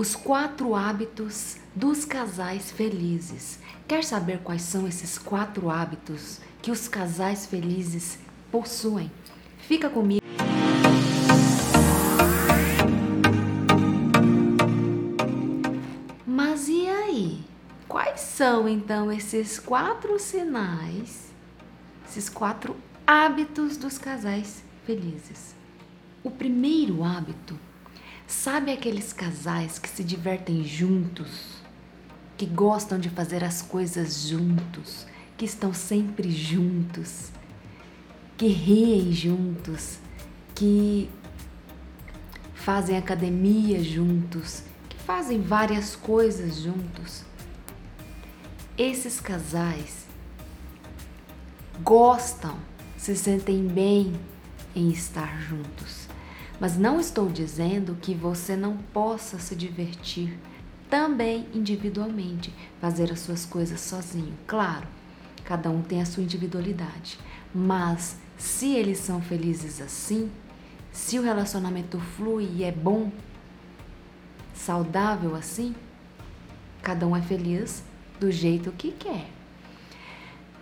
os quatro hábitos dos casais felizes. Quer saber quais são esses quatro hábitos que os casais felizes possuem? Fica comigo. Mas e aí? Quais são então esses quatro sinais, esses quatro hábitos dos casais felizes? O primeiro hábito Sabe aqueles casais que se divertem juntos, que gostam de fazer as coisas juntos, que estão sempre juntos, que riem juntos, que fazem academia juntos, que fazem várias coisas juntos? Esses casais gostam, se sentem bem em estar juntos. Mas não estou dizendo que você não possa se divertir também individualmente, fazer as suas coisas sozinho. Claro, cada um tem a sua individualidade, mas se eles são felizes assim, se o relacionamento flui e é bom, saudável assim, cada um é feliz do jeito que quer.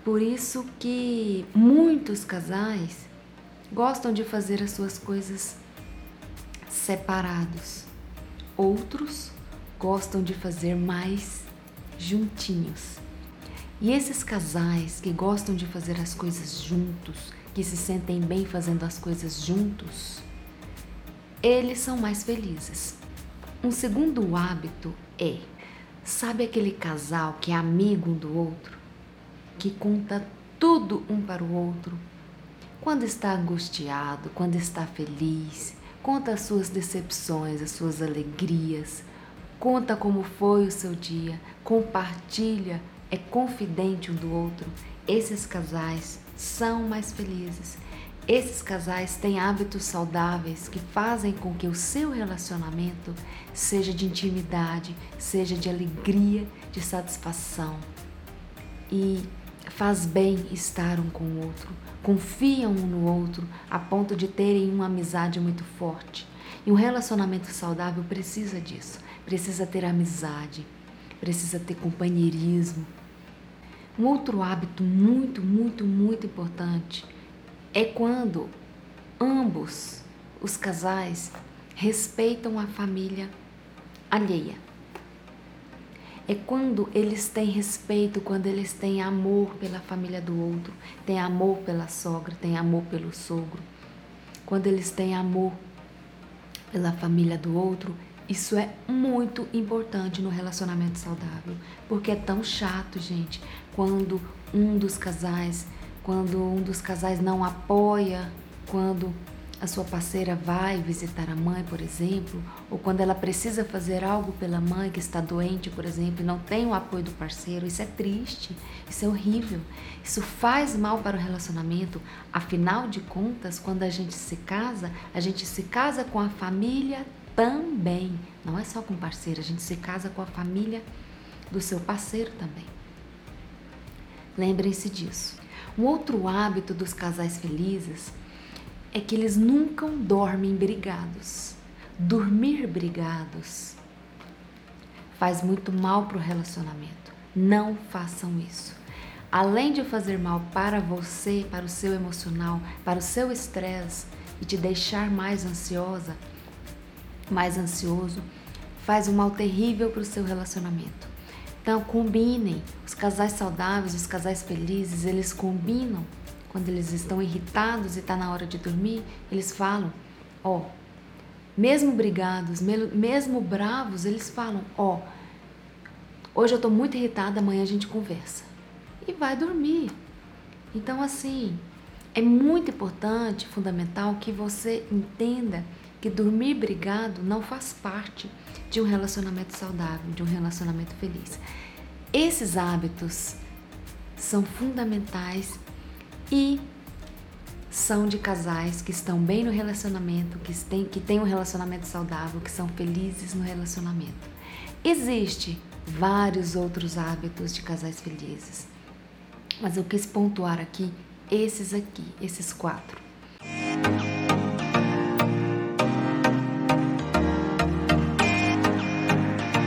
Por isso que muitos casais gostam de fazer as suas coisas separados. Outros gostam de fazer mais juntinhos. E esses casais que gostam de fazer as coisas juntos, que se sentem bem fazendo as coisas juntos, eles são mais felizes. Um segundo hábito é: sabe aquele casal que é amigo um do outro, que conta tudo um para o outro? Quando está angustiado, quando está feliz, Conta as suas decepções, as suas alegrias. Conta como foi o seu dia. Compartilha, é confidente um do outro. Esses casais são mais felizes. Esses casais têm hábitos saudáveis que fazem com que o seu relacionamento seja de intimidade, seja de alegria, de satisfação. E faz bem estar um com o outro confiam um no outro a ponto de terem uma amizade muito forte. E um relacionamento saudável precisa disso, precisa ter amizade, precisa ter companheirismo. Um outro hábito muito, muito, muito importante é quando ambos os casais respeitam a família alheia é quando eles têm respeito, quando eles têm amor pela família do outro, têm amor pela sogra, têm amor pelo sogro. Quando eles têm amor pela família do outro, isso é muito importante no relacionamento saudável, porque é tão chato, gente, quando um dos casais, quando um dos casais não apoia, quando a sua parceira vai visitar a mãe, por exemplo, ou quando ela precisa fazer algo pela mãe que está doente, por exemplo, e não tem o apoio do parceiro, isso é triste, isso é horrível, isso faz mal para o relacionamento. Afinal de contas, quando a gente se casa, a gente se casa com a família também, não é só com o parceiro, a gente se casa com a família do seu parceiro também. Lembrem-se disso. Um outro hábito dos casais felizes é que eles nunca dormem brigados. Dormir brigados faz muito mal para o relacionamento. Não façam isso. Além de fazer mal para você, para o seu emocional, para o seu estresse e te deixar mais ansiosa, mais ansioso, faz um mal terrível para o seu relacionamento. Então, combinem. Os casais saudáveis, os casais felizes, eles combinam quando eles estão irritados e está na hora de dormir, eles falam: Ó, mesmo brigados, mesmo bravos, eles falam: Ó, hoje eu estou muito irritada, amanhã a gente conversa. E vai dormir. Então, assim, é muito importante, fundamental, que você entenda que dormir brigado não faz parte de um relacionamento saudável, de um relacionamento feliz. Esses hábitos são fundamentais e são de casais que estão bem no relacionamento, que têm, que têm um relacionamento saudável, que são felizes no relacionamento. Existe vários outros hábitos de casais felizes, mas eu quis pontuar aqui esses aqui, esses quatro.